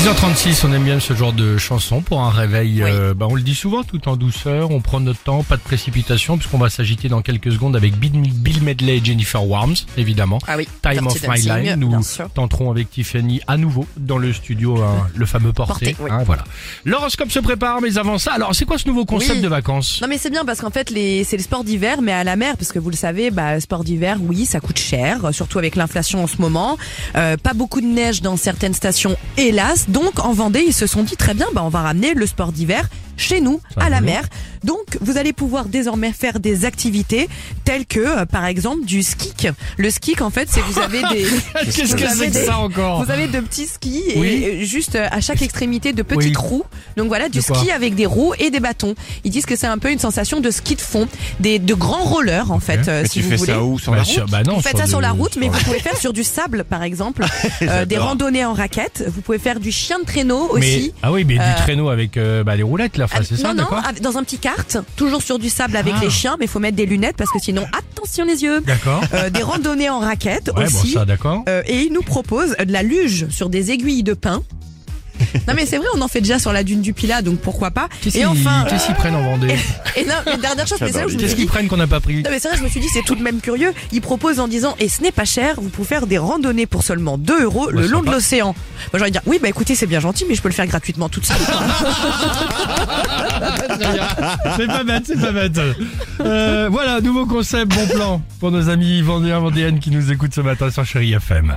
6h36, on aime bien ce genre de chanson pour un réveil. euh, bah, on le dit souvent, tout en douceur. On prend notre temps, pas de précipitation, puisqu'on va s'agiter dans quelques secondes avec Bill, Medley et Jennifer Warms, évidemment. Ah oui, Time of My Life. Nous tenterons avec Tiffany à nouveau dans le studio hein, le fameux porté. Porté, oui. hein, voilà. L'horoscope se prépare, mais avant ça, alors c'est quoi ce nouveau concept Oui. de vacances? Non mais c'est bien parce qu'en fait les c'est le sport d'hiver mais à la mer parce que vous le savez bah sport d'hiver oui ça coûte cher surtout avec l'inflation en ce moment Euh, pas beaucoup de neige dans certaines stations hélas donc en Vendée ils se sont dit très bien bah on va ramener le sport d'hiver chez nous à la mer donc vous allez pouvoir désormais faire des activités telles que euh, par exemple du ski le ski en fait c'est vous avez des Qu'est-ce que c'est que ça encore Vous avez de petits skis et Oui. euh, juste euh, à chaque extrémité de petites Oui. roues. Donc voilà, du De quoi ski avec des roues et des bâtons. Ils disent que c'est un peu une sensation de ski de fond, des de grands rollers en fait, euh, Mais si tu vous fais voulez. ça où? Sur Bah, la sur- route? bah non, Vous faites ça sur la route, mais vous pouvez faire sur du sable, par exemple, euh, des J'adore. randonnées en raquette. Vous pouvez faire du chien de traîneau Mais, aussi. ah oui, mais Euh, du traîneau avec euh, bah, les roulettes là, enfin, Ah, c'est ça, non, non, d'accord avec- dans un petit toujours sur du sable avec Ah. les chiens, mais il faut mettre des lunettes parce que sinon, attention les yeux. D'accord. Euh, des randonnées en raquette Ouais, bon, aussi. ça, d'accord. Euh, et il nous propose de la luge sur des aiguilles de pin. non mais c'est vrai, on en fait déjà sur la dune du Pilat, donc pourquoi pas. Qu'est-ce Et enfin, qu'est-ce qu'ils prennent en Vendée et non, mais dernière chose, mais où je me Qu'est-ce qu'ils prennent qu'on n'a pas pris Non mais c'est vrai, je me suis dit c'est tout de même curieux. Il propose en disant et ce n'est pas cher, vous pouvez faire des randonnées pour seulement 2 euros le long de l'océan. Moi j'aurais dire oui bah écoutez c'est bien gentil mais je peux le faire gratuitement toute seule. C'est pas bête, c'est pas bête. Euh, voilà, nouveau concept, bon plan pour nos amis vendéens, vendéennes qui nous écoutent ce matin sur Chéri FM.